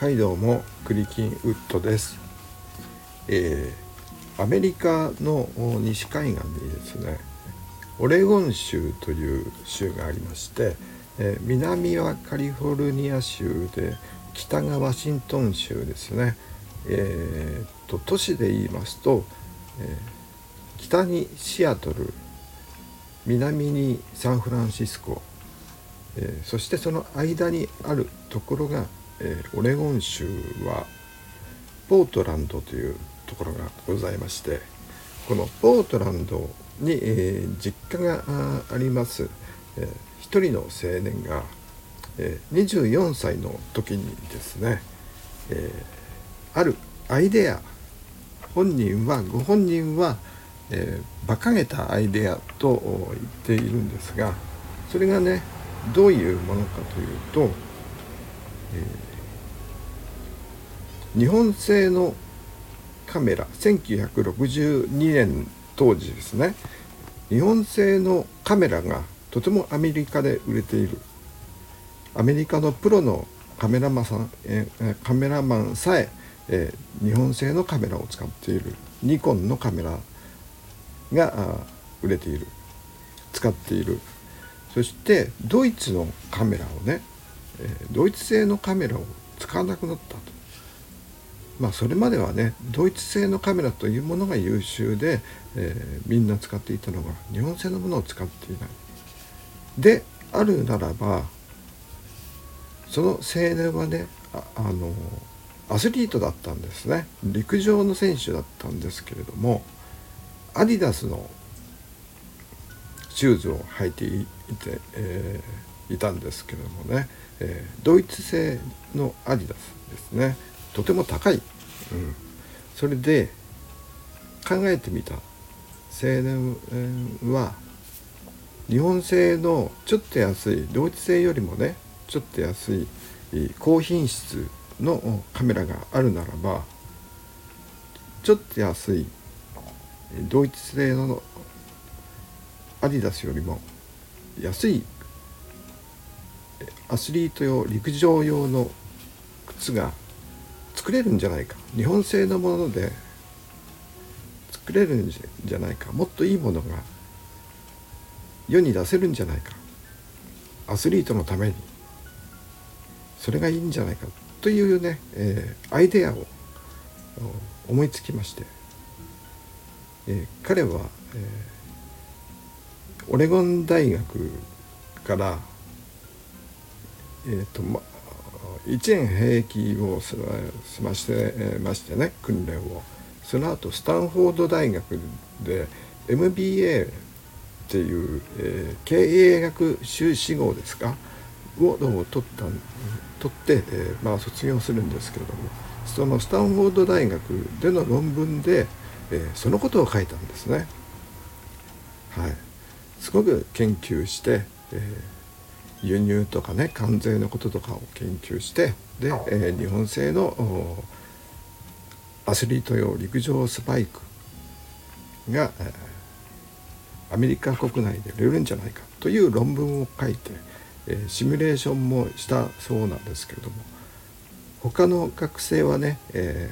はいどうもクリキンウッドです、えー、アメリカの西海岸にですねオレゴン州という州がありまして、えー、南はカリフォルニア州で北がワシントン州ですね、えーと、都市で言いますと、え、北にシアトル南にサンフランシスコ、え、そしてその間にあるところが、えー、オレゴン州はポートランドというところがございましてこのポートランドに、えー、実家があります、えー、一人の青年が、えー、24歳の時にですね、えー、あるアイデア本人はご本人は、えー、馬鹿げたアイデアと言っているんですがそれがねどういうものかというと、えー、日本製のカメラ1962年当時ですね。日本製のカメラがとてもアメリカで売れている。アメリカのプロのカメラマンさん、え、カメラマンさええ、日本製のカメラを使っている。ニコンのカメラが売れている。使っている。そしてドイツのカメラをね、え、ドイツ製のカメラを使わなくなったと。まあそれまではねドイツ製のカメラというものが優秀で、えー、みんな使っていたのが日本製のものを使っていない。であるならばその青年はねああのアスリートだったんですね陸上の選手だったんですけれどもアディダスのシューズを履いていて、えー、いたんですけれどもね、えー、ドイツ製のアディダスですねとても高い、うん、それで考えてみた。青年は日本製のちょっと安いドイツ製よりもねちょっと安い高品質のカメラがあるならばちょっと安いドイツ製のアディダスよりも安いアスリート用陸上用の靴が作れるんじゃないか。日本製のもので作れるんじゃないか。もっといいものが世に出せるんじゃないか。アスリートのために。それがいいんじゃないか。というね、えー、アイデアを思いつきまして、えー、彼は、えー、オレゴン大学から、えーとま、1年兵役を済まして、ましてね訓練を。その後スタンフォード大学で MBA っていう、えー、経営学修士号ですか？を取った取って、えー、まあ、卒業するんですけれどもそのスタンフォード大学での論文で、えー、そのことを書いたんですね。はい、すごく研究して、えー、輸入とかね関税のこととかを研究してで、え日本製のアスリート用陸上スパイクが、えアメリカ国内で売れるんじゃないかという論文を書いてえー、シミュレーションもしたそうなんですけれども他の学生はね、え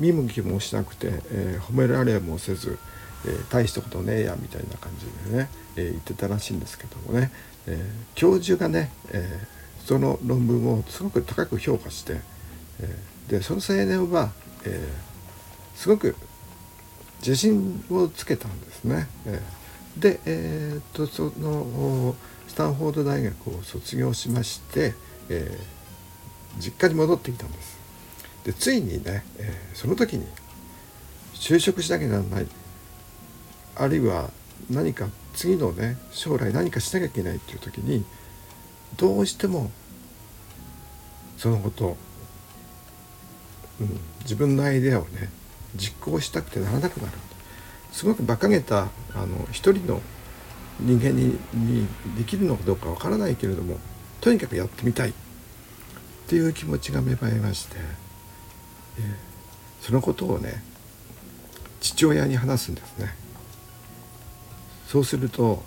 ー、見向きもしなくて、え、褒められもせず、え、大したことねえやみたいな感じでね、え言ってたらしいんですけどもね、え教授がね、えその論文をすごく高く評価して、えでその青年は、えすごく自信をつけたんですね。えで、えー、っとそのスタンフォード大学を卒業しまして、えー、実家に戻ってきたんですでついにね、えー、その時に就職しなきゃならないあるいは何か次のね将来何かしなきゃいけないっていう時にどうしてもそのこと、うん、自分のアイデアをね実行したくてならなくなるすごく馬鹿げたあの一人の人間ににできるのかどうかわからないけれどもとにかくやってみたい。っていう気持ちが芽生えまして、えー、そのことをね父親に話すんですね。そうすると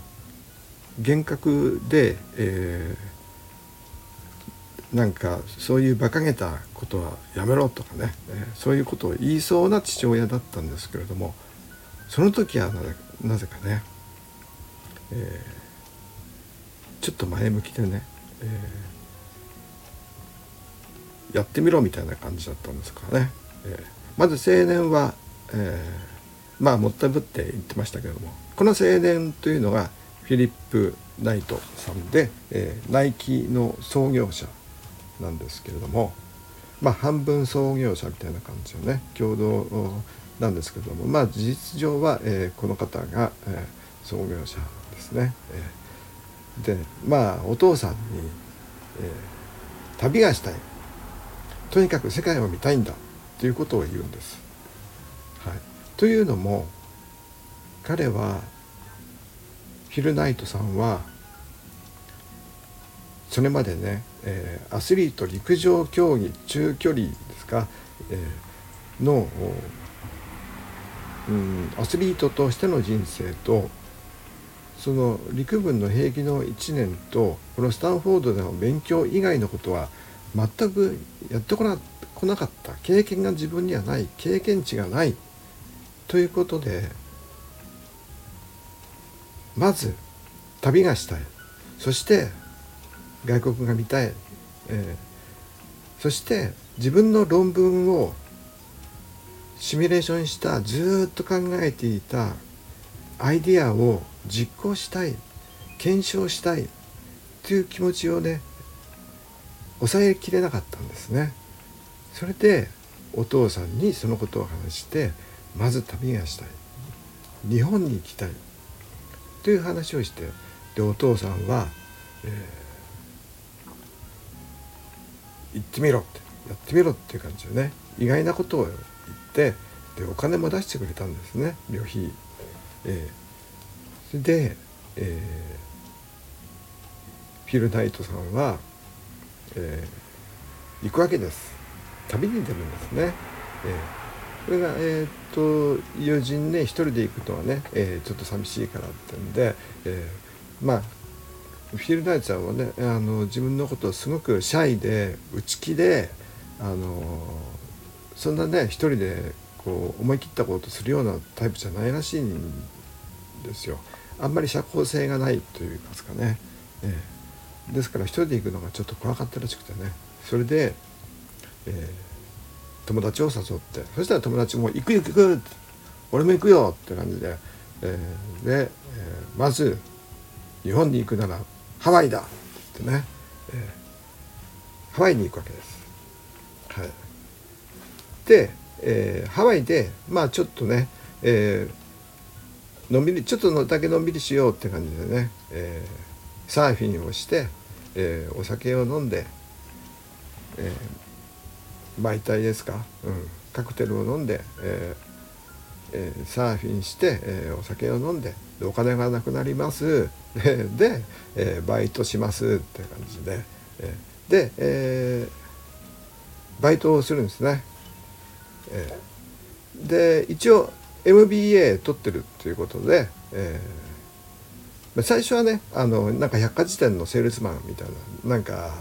幻覚で、えなんかそういう馬鹿げたことはやめろとかね、そういうことを言いそうな父親だったんですけれどもその時はなぜかね、えー、ちょっと前向きでね、えー、やってみろみたいな感じだったんですからね、えまず青年は、えまあもったいぶって言ってましたけどもこの青年というのがフィリップ・ナイトさんで、えナイキの創業者なんですけれどもまあ半分創業者みたいな感じのね共同なんですけれどもまあ事実上は、えー、この方が、えー、創業者ですね。えー、でまあお父さんに、えー、旅がしたいとにかく世界を見たいんだということを言うんです。はい、というのも彼はフィル・ナイトさんはそれまでね、えー、アスリート陸上競技中距離ですか、えー、の、うん、アスリートとしての人生とその陸軍の兵役の1年とこのスタンフォードでの勉強以外のことは全くやってこなこなかった。経験が自分にはない。経験値がない。ということでまず旅がしたい。そして外国が見たい、えー、そして自分の論文をシミュレーションしたずっと考えていたアイディアを実行したい。検証したい。という気持ちをね抑えきれなかったんですね。それでお父さんにそのことを話してまず旅がしたい。日本に行きたい。という話をしてでお父さんは、えー、行ってみろって。やってみろっていう感じでね。意外なことを言ってでお金も出してくれたんですね。旅費。えー、で、えー、フィル・ナイトさんは、えー、行くわけです。旅に出るんですね。えーこれが、えーと、友人ね一人で行くのはね、えー、ちょっと寂しいからってんで、えー、まあフィール・ナイツさんはねあの自分のことをすごくシャイで内気であのそんなね一人でこう思い切ったことするようなタイプじゃないらしいんですよ。あんまり社交性がないといいますかね。えー、ですから一人で行くのがちょっと怖かったらしくてねそれで、えー友達を誘ってそしたら友達も「行く行く行く!」「俺も行くよ!」って感じで、えー、で、えー、まず日本に行くならハワイだってね、えー、ハワイに行くわけです。はい、で、えー、ハワイでまあちょっとね、えー、のんびりちょっとのだけのんびりしようって感じでね、えー、サーフィンをして、えー、お酒を飲んで、えー、媒体ですか、うん、カクテルを飲んで、えーえー、サーフィンして、えー、お酒を飲んででお金がなくなります。で、えー、バイトしますって感じで、えー、で、えー、バイトをするんですね。えー、で一応 MBA 取ってるっていうことで、えー、最初はねあのなんか百貨店のセールスマンみたいななんか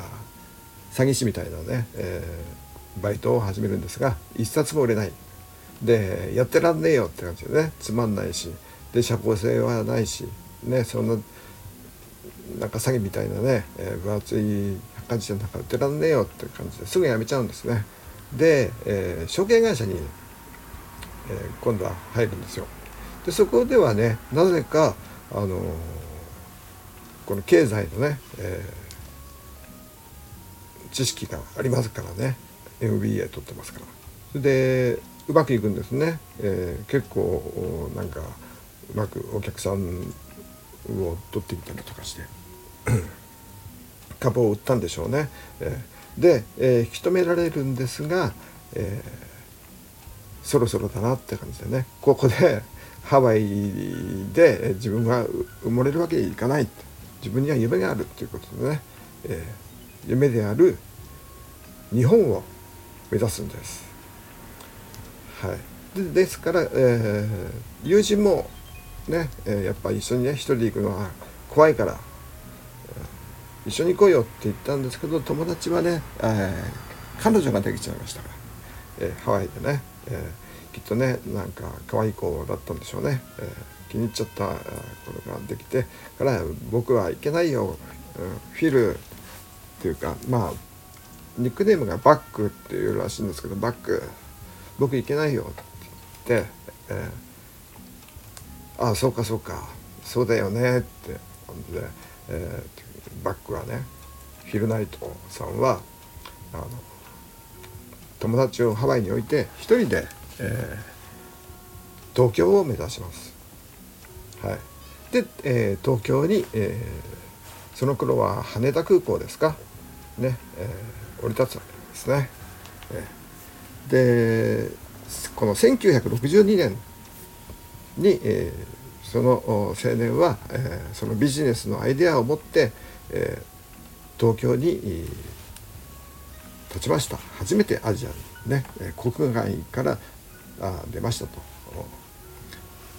詐欺師みたいなね、えーバイトを始めるんですが一冊も売れない。でやってらんねえよって感じでね。つまんないし。で社交性はないし。ねそんななんか詐欺みたいなね、えー、分厚い百科事典なんか売ってらんねえよって感じですぐ辞めちゃうんですね。で、えー、証券会社に、えー、今度は入るんですよ。でそこではねなぜかあのこの経済のね、え知識がありますからね。MBA 取ってますから。それでうまくいくんですね、えー、結構なんかうまくお客さんを取ってみたりとかして。株を売ったんでしょうね、えー、で、えー、引き止められるんですが、えー、そろそろだなって感じでね。ここでハワイで自分が埋もれるわけにいかない。自分には夢があるっていうことでね、え、夢である日本を目指すんです。はい、でですから、えー、友人もね、えー、やっぱ一緒にね一人で行くのは怖いから、一緒に来いよって言ったんですけど友達はね、えー、彼女ができちゃいましたから、えー、ハワイでね、えー、きっとねなんか可愛い子だったんでしょうね、え気に入っちゃった子ができてから僕はいけないよ、うん、フィルっていうかまあニックネームがバックっていうらしいんですけどバック僕いけないよって言って、えー、ああそうかそうかそうだよねって感じで、えー、バックはねフィルナイトさんはあの友達をハワイに置いて一人で、えー、東京を目指します。はい、で、えー、東京に、えー、その頃は羽田空港ですか？ね、えー、降り立つわけですね。でこの1962年に、え、その青年は、え、そのビジネスのアイデアを持って、え、東京に、立ちました初めてアジアにね国外からあ出ましたと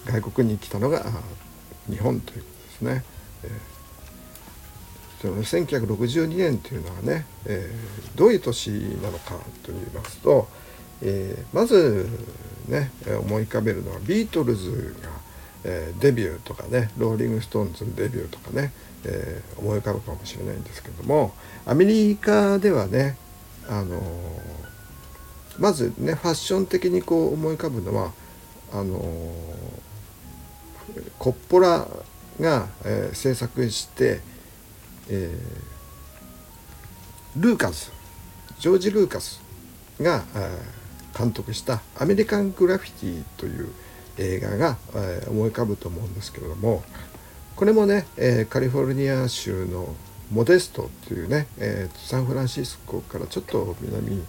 外国に来たのが日本ということですね。その1962年というのはね、えー、どういう年なのかといいますと、えー、まずね思い浮かべるのはビートルズが、えー、デビューとかねローリング・ストーンズのデビューとかね、えー、思い浮かぶかもしれないんですけどもアメリカではねあのまずねファッション的にこう思い浮かぶのはあのコッポラが、えー、制作して、えー、ルーカスジョージ・ルーカスが、監督した「アメリカン・グラフィティ」という映画が、えー、思い浮かぶと思うんですけれどもこれもね、えー、カリフォルニア州のモデストというね、えー、サンフランシスコからちょっと南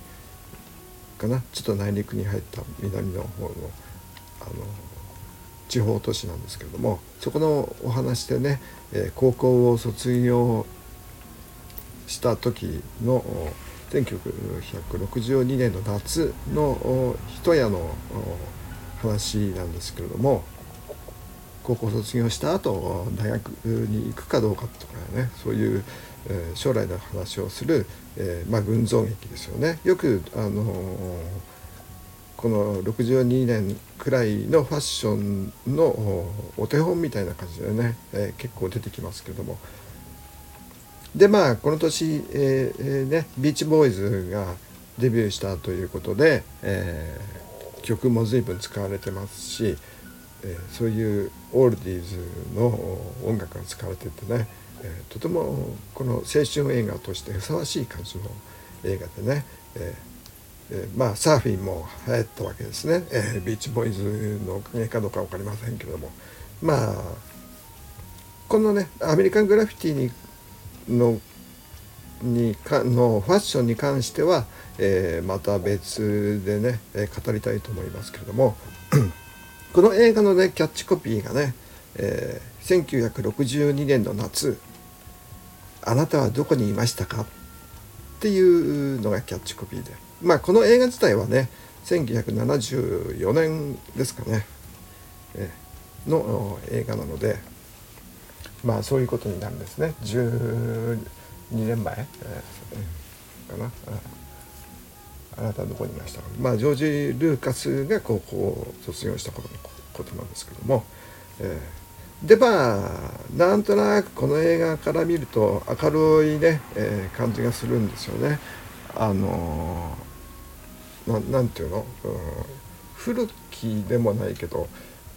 かなちょっと内陸に入った南の方のあの地方都市なんですけれどもそこのお話でね、えー、高校を卒業した時の1962年の夏の一夜の話なんですけれども高校卒業した後大学に行くかどうかとかねそういう、えー、将来の話をする、えー、まあ、群像劇ですよね。よくあのー、この62年くらいのファッションのお手本みたいな感じでね、え結構出てきますけども。でまあこの年、えー、ね、ビーチボーイズがデビューしたということで、え曲も随分使われてますしえ、そういうオールディーズの音楽が使われててね、え、とてもこの青春映画としてふさわしい感じの映画でね、えーえー、まあサーフィンも流行ったわけですね、えー、ビーチボーイズのおかげかどうか分かりませんけども。まあこのねアメリカングラフィティにのにかのファッションに関しては、えー、また別でね、え、語りたいと思いますけれども。この映画のねキャッチコピーがね、えー、1962年の夏あなたはどこにいましたか？っていうのがキャッチコピーで。まあこの映画自体はね1974年ですかね、え、の映画なのでまあそういうことになるんですね。12年前、えー、かな。あなたはどこにいました。かまあジョージ・ルーカスが高校を卒業した頃のことなんですけども、えー、でまあなんとなくこの映画から見ると明るいね、えー、感じがするんですよね。あのー、なんていうの、うん、古きでもないけど、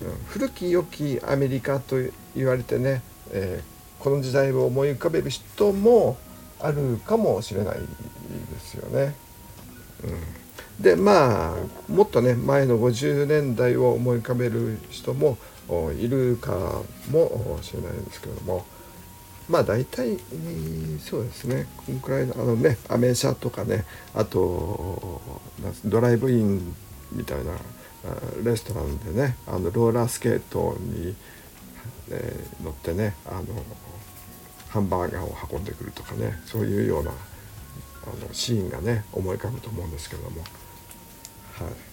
うん、古き良きアメリカと言われてね、えー、この時代を思い浮かべる人もあるかもしれないですよね。うん、でまあもっとね前の50年代を思い浮かべる人もいるかもしれないですけども。まあ大体、そうですねこのくらいのあのねアメ車とかねあとドライブインみたいなレストランでねあのローラースケートに、えー、乗ってねあのハンバーガーを運んでくるとかねそういうようなあのシーンがね思い浮かぶと思うんですけども。はい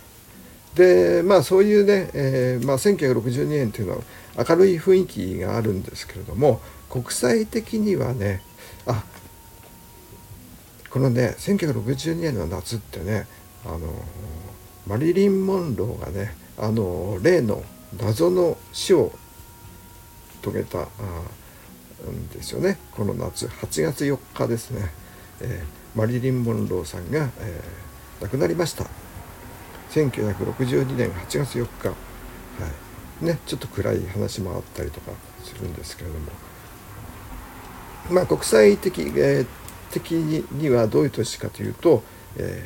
でまあそういうね、えーまあ、1962年というのは明るい雰囲気があるんですけれども国際的にはねあこのね1962年の夏ってねあのマリリン・モンローがねあの例の謎の死を遂げたんですよね。この夏8月4日ですね、えー、マリリン・モンローさんが、えー、亡くなりました。1962年8月4日、はい。ね、ちょっと暗い話もあったりとかするんですけれども。まあ国際的、えー、的にはどういう都市かというと、え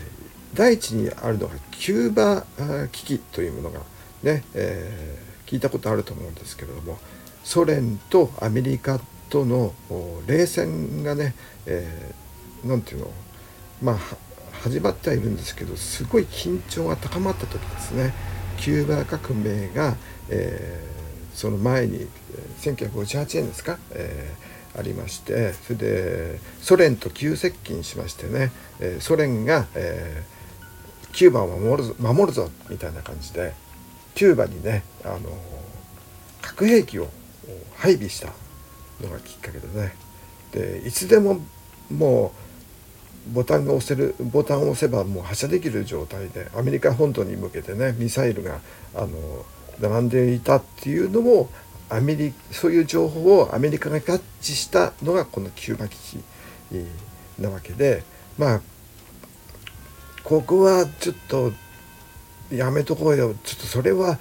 ー、第一にあるのがキューバ危機というものがね、えー、聞いたことあると思うんですけれどもソ連とアメリカとの冷戦がね、えー、ていうのまあ始まってはいるんですけどすごい緊張が高まった時ですね。キューバ革命が、えー、その前に1958年ですか、えー、ありましてそれでソ連と急接近しましてね、え、ソ連が、えー、キューバを守るぞ守るぞみたいな感じでキューバにねあの核兵器を配備したのがきっかけでね。でいつでももうボタンが押せるボタンを押せばもう発射できる状態でアメリカ本土に向けてねミサイルがあの並んでいたっていうのもアメリそういう情報をアメリカが合致したのがこのキューバ危機なわけでまあここはちょっとやめとこうよ。ちょっとそれは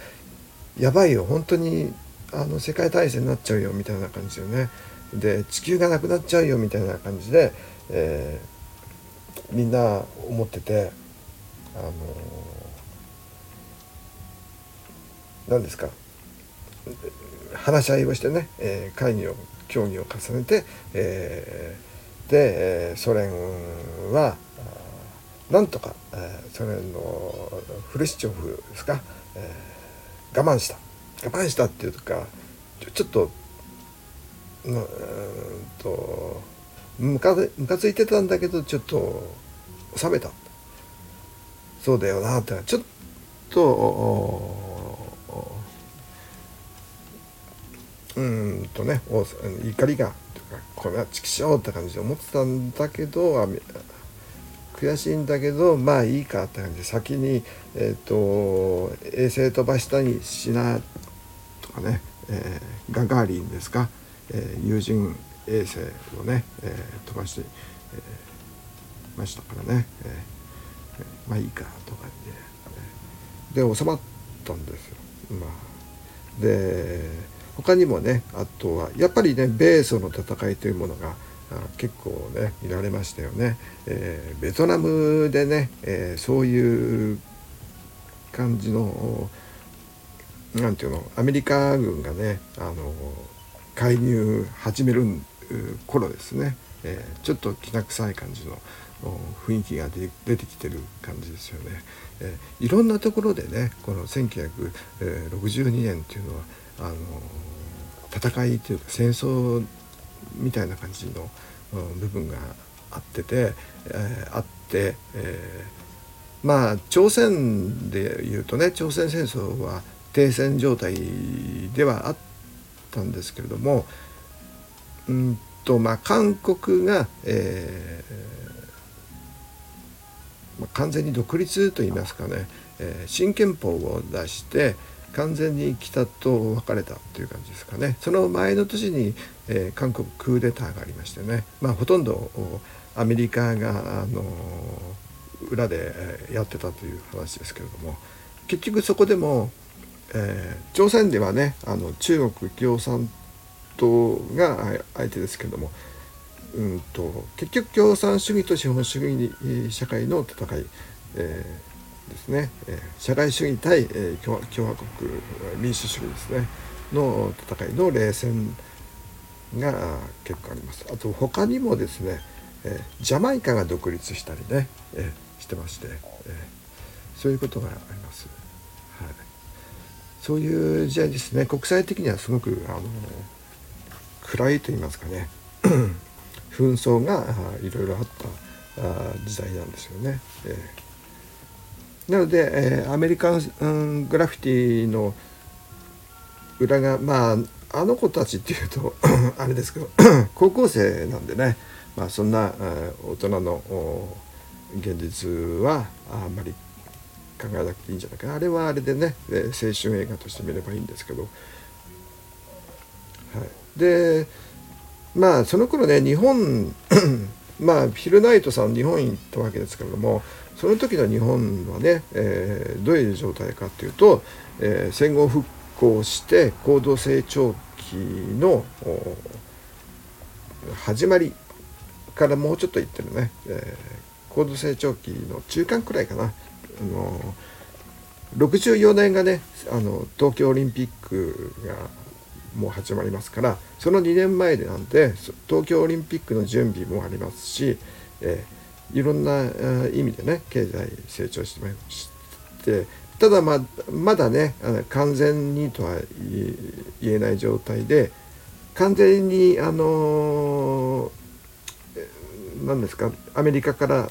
やばいよ。本当にあの世界大戦になっちゃうよみたいな感じでね。で地球がなくなっちゃうよみたいな感じで、えー、みんな思っててあの何ですか話し合いをしてね、えー、会議を協議を重ねて、えー、で、ソ連はなんとか、えー、ソ連のフルシチョフですか、えー、我慢した。我慢したっていうかちょっとうんとムカムカついてたんだけどちょっと収めた。そうだよなってちょっとうんとね怒りがこれはチキショーって感じで思ってたんだけど悔しいんだけどまあいいかって感じで先に、えーと、衛星飛ばしたにしなとかね、えー、ガガーリンですか、えー、有人衛星をね、えー、飛ばして、えー、ましたからね、えー、まあいいかとかで、で収まったんですよ。まあ、で他にもねあとはやっぱりね米ソの戦いというものが結構ね見られましたよね、えー、ベトナムでね、えー、そういう感じの何て言うのアメリカ軍がねあの介入始める頃ですね、えー、ちょっときな臭い感じの雰囲気が出てきてる感じですよね、えー、いろんなところでねこの1962年っていうのはあの戦いというか戦争みたいな感じの部分があってて、えー、あって、えー、まあ朝鮮でいうとね朝鮮戦争は停戦状態ではあったんですけれどもうんとまあ韓国が、えーまあ、完全に独立といいますかね、えー、新憲法を出して、完全に北と分かれたという感じですかね。その前の年に、えー、韓国クーデターがありましてね、まあ、ほとんどアメリカが、あの裏でやってたという話ですけれども結局そこでも、えー、朝鮮ではねあの中国共産党が相手ですけども、うんと、結局共産主義と資本主義社会の戦い、えーですね、え社会主義対、え共和国民主主義ですね。の戦いの冷戦が結構あります。あと他にもですね、えジャマイカが独立したりね、えしてまして、えそういうことがあります、そういう時代ですね。国際的にはすごくあの暗いと言いますかね。紛争がいろいろあった時代なんですよね。えーなので、えー、アメリカン、うん、グラフィティの裏がまああの子たちっていうと あれですけど 高校生なんでね。まあ、そんな大人の現実はあんまり考えなくていいんじゃないかなあれはあれでねえ青春映画として見ればいいんですけど、はい、でまあその頃ね日本 まあヒルナイトさん日本に行ったわけですけれどもその時の日本はね、えー、どういう状態かっていうと、えー、戦後復興して高度成長期の始まりからもうちょっと言ってるね、えー、高度成長期の中間くらいかな。あの64年がねあの東京オリンピックがもう始まりますからその2年前でなんで東京オリンピックの準備もありますし、えー、いろんな意味でね経済成長してましてただままだね完全にとは言えない状態で完全にあの何ですかアメリカから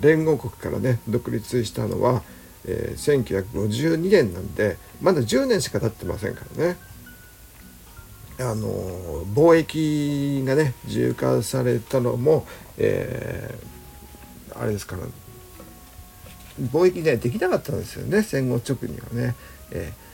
連合国からね独立したのは、えー、1952年なんでまだ10年しか経ってませんからね。あの貿易がね自由化されたのも、えー、あれですから貿易ねできなかったんですよね戦後直にはね。えー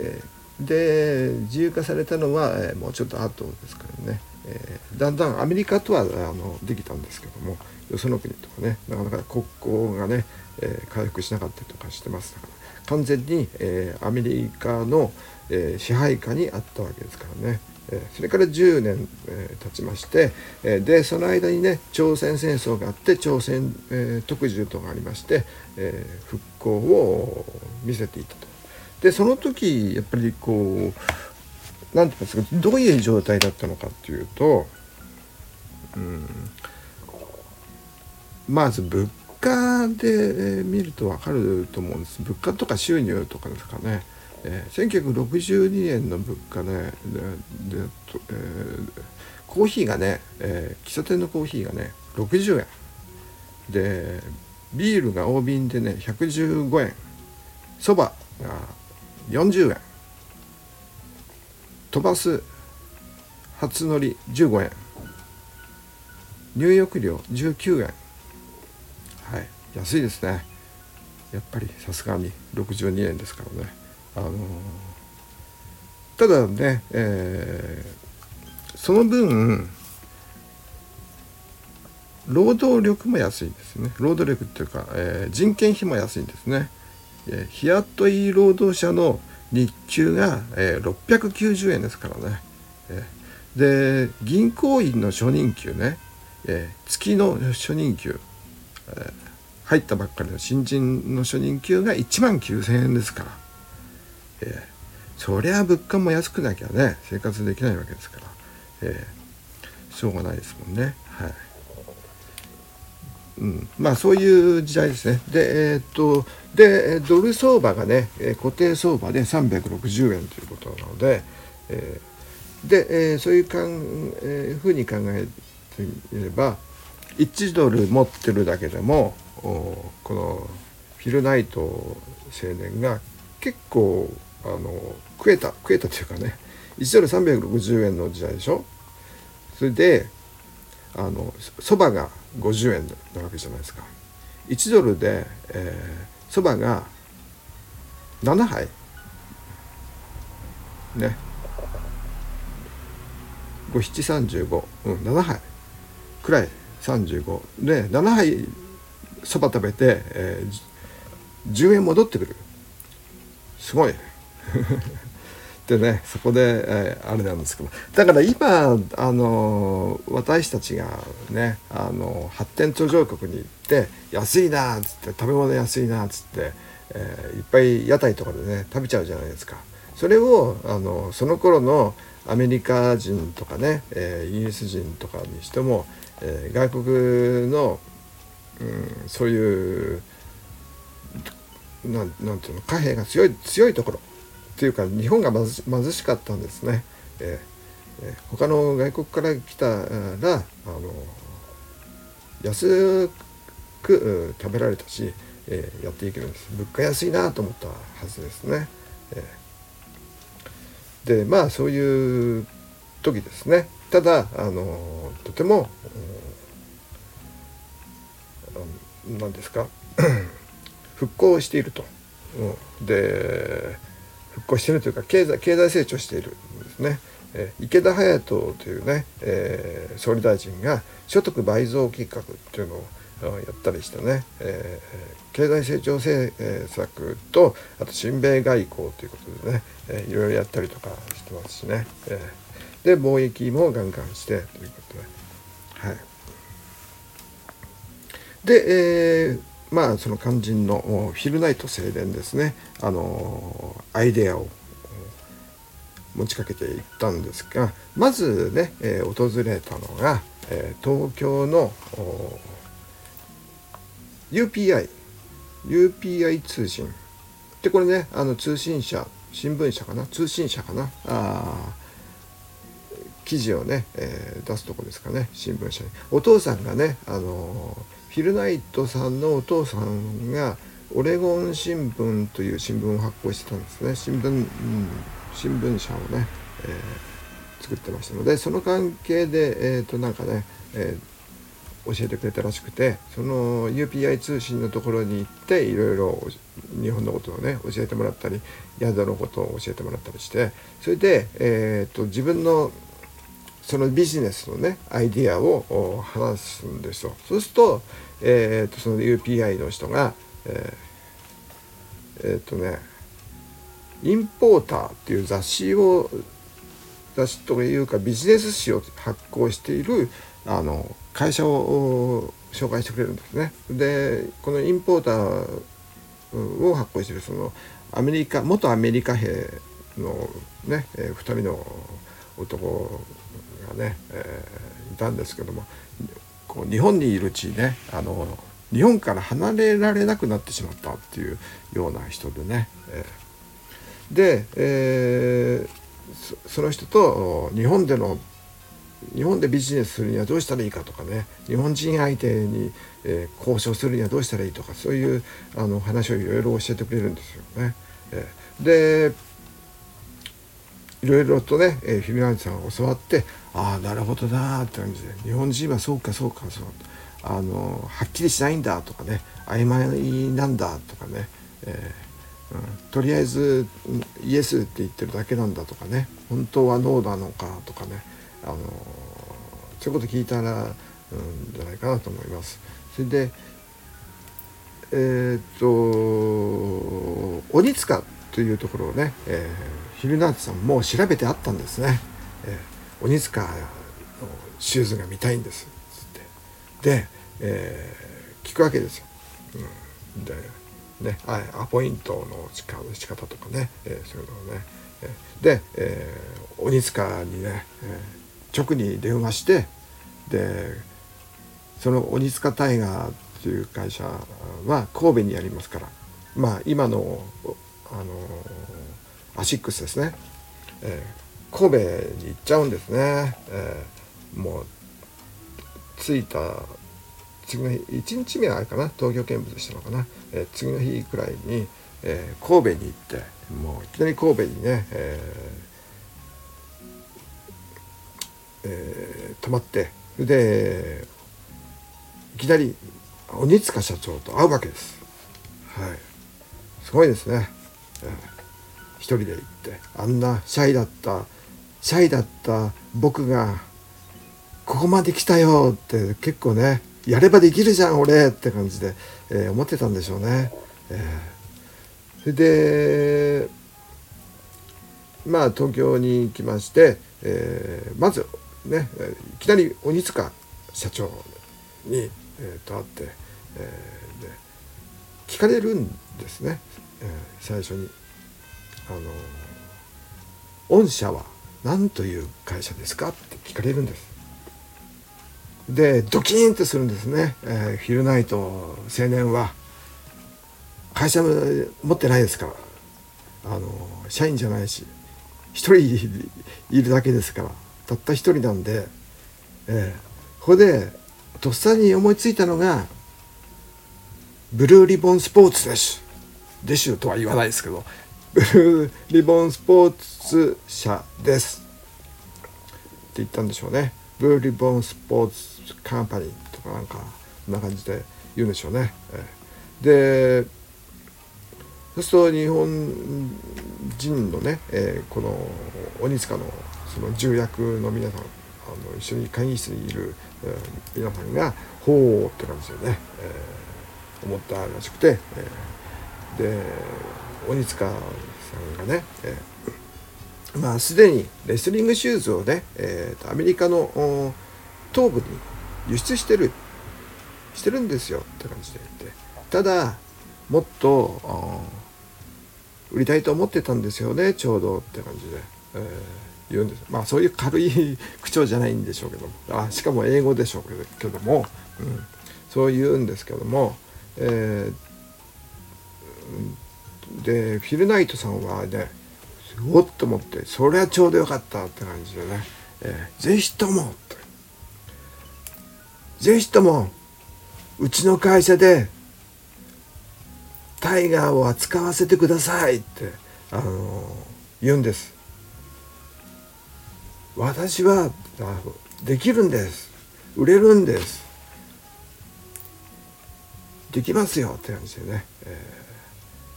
えー、で自由化されたのは、えー、もうちょっと後ですからね、えー、だんだんアメリカとはあのできたんですけどもよその国とかねなかなか国交がね、えー、回復しなかったりとかしてますから完全に、えー、アメリカの、え、支配下にあったわけですからね。えそれから10年、え経ちまして、えでその間にね朝鮮戦争があって朝鮮、え特需とがありまして、え復興を見せていたと。でその時やっぱりこう何て言いますかどういう状態だったのかっていうと、うん、まず物価で見ると分かると思うんです。物価とか収入とかですかね、えー、1962年の物価ねでで、えー、コーヒーがね、えー、喫茶店のコーヒーがね60円でビールが大瓶でね115円そばが40円飛ばす初乗り15円。入浴料19円。はい。安いですね。やっぱりさすがに62年ですからね。あのただね、えー、その分労働力も安いですね。労働力っていうか、えー、人件費も安いんですね、えー、日雇い労働者の日給が、えー、690円ですからね、えー、で銀行員の初任給ね、えー、月の初任給、えー、入ったばっかりの新人の初任給が1万9000円ですから、えー、そりゃ物価も安くなきゃね生活できないわけですから、えー、しょうがないですもんね。はい。うん、まあそういう時代ですね。で、えー、っと、で、ドル相場がね、固定相場で360円ということなので、で、そういう、ふうに考えてみれば、1ドル持ってるだけでも、このフィルナイト青年が結構あの食えた食えたというかね1ドル360円の時代でしょ？それであのそばが50円なわけじゃないですか。1ドルでそば、が7杯。ね。5七35うん7杯。くらい。35で7杯そば食べて、えー、10円戻ってくる。すごい。でねそこで、えー、あれなんですけどだから今あの私たちがねあの発展途上国に行って安いなっつって食べ物安いなっつって、えー、いっぱい屋台とかでね食べちゃうじゃないですか。それをあのその頃のアメリカ人とかね、えー、イギリス人とかにしても、えー、外国の、うん、そういうなんなんていうの貨幣が強い強いところっていうか日本が貧しかったんですね。えー、えー、他の外国から来たらあの安く食べられたし、えー、やっていけるんです物価安いなと思ったはずですね。えー、でまあそういう時ですねただあのとても何ですか？復興していると、で復興しているというか経済経済成長しているんですね。え池田隼人というね、えー、総理大臣が所得倍増計画っていうのをやったりしてね、えー、経済成長政策とあと親米外交ということでね、えー、いろいろやったりとかしてますしね、えー、で貿易もガンガンしてということで。はい。で、えー、まあその肝心のフィルナイト青年ですね。あのアイデアを持ちかけていったんですがまずね、えー、訪れたのが、えー、東京の UPI UPI 通信。でこれねあの通信社新聞社かな？通信社かな？あ記事をね、えー、出すとこですかね新聞社に。お父さんがねあのフフィルナイトさんのお父さんがオレゴン新聞という新聞を発行してたんですね。新聞、うん、新聞社をね、えー、作ってましたのでその関係でえっ、ー、となんかね、えー教えてくれたらしくてその UPI 通信のところに行っていろいろ日本のことをね教えてもらったり宿のことを教えてもらったりしてそれで、えーと、自分のそのビジネスのねアイディアを話すんですよ。そうすると,、えーと、その UPI の人がえー、えー、とねインポーターっていう雑誌を雑誌というかビジネス誌を発行しているあの会社を紹介してくれるんですね。でこのインポーターを発行しているそのアメリカ元アメリカ兵のね、え、2人の男がね、えー、いたんですけどもこう日本にいるうちにねあの日本から離れられなくなってしまったっていうような人でね、えー、で、えー、その人と日本での日本でビジネスするにはどうしたらいいかとかね日本人相手に、えー、交渉するにはどうしたらいいとかそういうあの話をいろいろ教えてくれるんですよね。えー、でいろいろとね、えー、フィルナンさんを教わってああなるほどなーって感じで。日本人はそうかそうかそう。あのはっきりしないんだとかね。曖昧なんだとかね、えーうん、とりあえずイエスって言ってるだけなんだとかね。本当はノーなのかとかね。あのそういうこと聞いたら、うん、じゃないかなと思います。それでえっ、と鬼塚というところをね、えー、ヒルナーツさんもう調べてあったんですね。えー、鬼塚のシューズが見たいんですっつって。で、えー、聞くわけですよ。うん、でね、アポイントの仕方とかね、えー、そういうのをね、で、えー、鬼塚にね、えー直に電話してでその鬼塚タイガーっていう会社は神戸にありますから。まあ今のあのアシックスですね、えー、神戸に行っちゃうんですね、えー、もう着いた次の日1日目はあれかな東京見物したのかな、えー、次の日くらいに、えー、神戸に行ってもういきなり神戸にね、えーえー、泊まってそれでいきなり鬼塚社長と会うわけです。はい、すごいですね。えー、一人で行ってあんなシャイだったシャイだった僕がここまで来たよって結構ねやればできるじゃん俺って感じで、えー、思ってたんでしょうね。えー、それでまあ東京に行きまして、えー、まずねいきなり鬼塚社長に、えー、と会って、えー、で聞かれるんですね、えー、最初に。あの御社は何という会社ですかって聞かれるんです。でドキーンとするんですね、えー、フィルナイト青年は。会社持ってないですから。あの社員じゃないし一人いるだけですから。たった一人なんで、えー、ここでとっさに思いついたのがブルーリボンスポーツです。デシュとは言わないですけど。ブルーリボンスポーツ社です。って言ったんでしょうね。ブルーリボンスポーツカンパニーとかなんかこんな感じで言うんでしょうね。でそうすると日本人のね、え、この鬼塚のその重役の皆さんあの一緒に会議室にいる、え、皆さんが「ほう」って感じでね、え、思ったらしくて、え、で鬼塚さんがね、えー、まあすでにレスリングシューズをね、えー、アメリカの東部に輸出してるしてるんですよって感じで言って。ただもっと売りたいと思ってたんですよねちょうどって感じで、えー、言うんです。まあそういう軽い 口調じゃないんでしょうけどもあしかも英語でしょうけども、うん、そう言うんですけども、えー、でフィル・ナイトさんはねすごっと思ってそれはちょうどよかったって感じでね、えー、ぜひともぜひともうちの会社でタイガーを扱わせてくださいってあの言うんです。私はできるんです。売れるんです。できますよって感じでね、えー、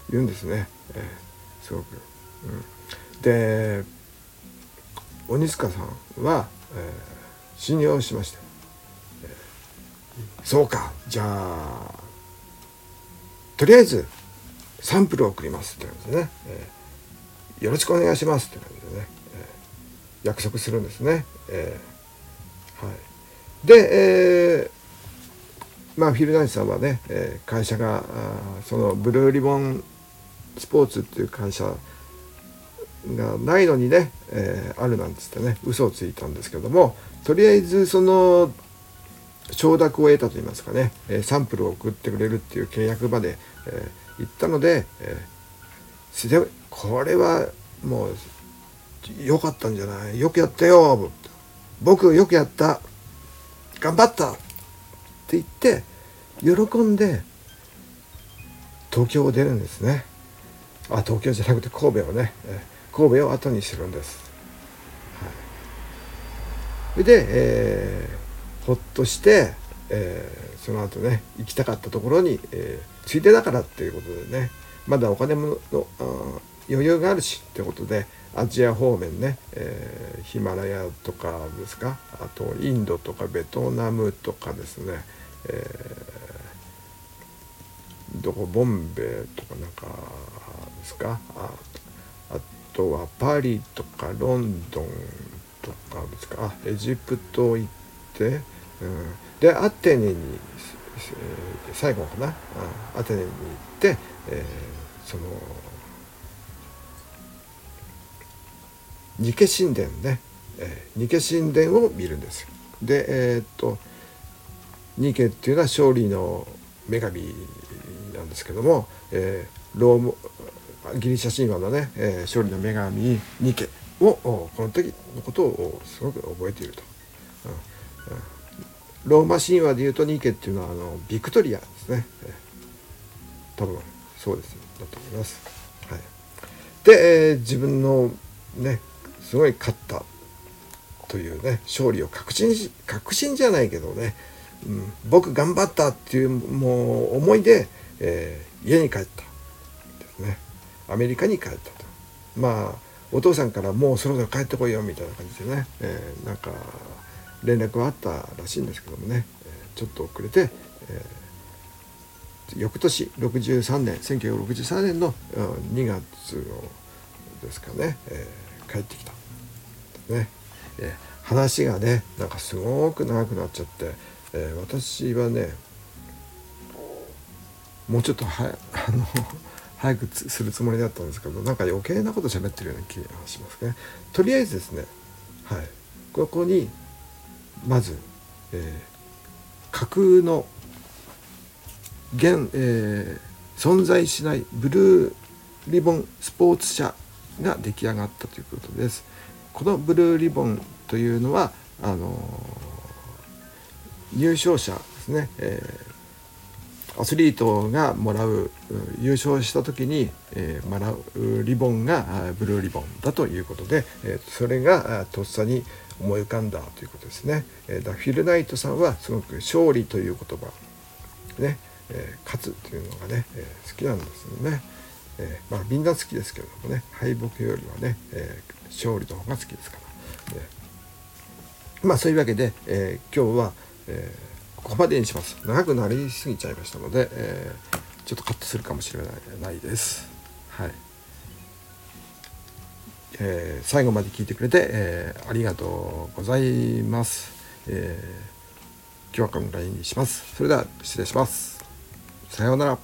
言うんですね、えー、すごく、うん、で鬼塚さんは、えー、信用しました、えー、そうか。じゃあとりあえずサンプルを送ります。って感じでね、えー、よろしくお願いします。って感じでね、えー、約束するんですね。えー、はい、で、えー、まあフィル・ナイスさんはね、えー、会社がそのブルーリボンスポーツっていう会社がないのにね、えー、あるなんつってね嘘をついたんですけどもとりあえずその承諾を得たといいますかね、えサンプルを送ってくれるっていう契約まで、え行ったので、えー、これはもう良かったんじゃない？よくやったよ僕よくやった。頑張った。って言って喜んで東京を出るんですね。あ東京じゃなくて神戸をね、え、神戸を後にするんです、はい、で、えー、ほっとして、えー、その後ね行きたかったところに、えーついでだからっていうことでねまだお金もの余裕があるしってことでアジア方面ね、えー、ヒマラヤとかですかあとインドとかベトナムとかですね、えー、どこボンベとかなんかですか？ああとはパリとかロンドンとかですか？あエジプト行って、うん、でアテネにえ最後かな？アテネに行って、えー、そのニケ神殿ね、えー、ニケ神殿を見るんです。でえー、っとニケっていうのは勝利の女神なんですけども、えー、ロームギリシャ神話のね、え、勝利の女神ニケをこの時のことをすごく覚えていると。ローマ神話でいうとニケっていうのはあのビクトリアですね、多分そうですだと思います。はい、で、えー、自分のねすごい勝ったというね勝利を確信し確信じゃないけどね、うん、僕頑張ったっていうもう思いで、えー、家に帰った。ですね。アメリカに帰ったと。まあお父さんからもうそろそろ帰ってこいよみたいな感じでね、えー、なんか連絡があったらしいんですけどもね、えちょっと遅れて、えー、翌年63年1963年の2月のですかね、えー、帰ってきた。ね。えー、話がねなんかすごく長くなっちゃって、え私はねもうちょっとはあの早くするつもりだったんですけどなんか余計なこと喋ってるような気がしますね。とりあえずですねはいここにまず、えー、架空の現、えー、存在しないブルーリボンスポーツ社が出来上がったということです。このブルーリボンというのはあのー、入賞者ですね、えー、アスリートがもらう優勝した時に、えー、もらうリボンがブルーリボンだということで、えー、それがとっさに思い浮かんだということですね。え、だフィル・ナイトさんはすごく勝利という言葉ね、え、勝つっていうのがね、え、好きなんですよね。え、まあみんな好きですけれどもね敗北よりはね、え、勝利の方が好きですから、まあそういうわけで、え、今日は、ここまでにします。長くなりすぎちゃいましたので、えー、ちょっとカットするかもしれないないです。はい、えー、最後まで聞いてくれて、えー、ありがとうございます、えー、今日はこの LINE にします。それでは失礼します。さようなら。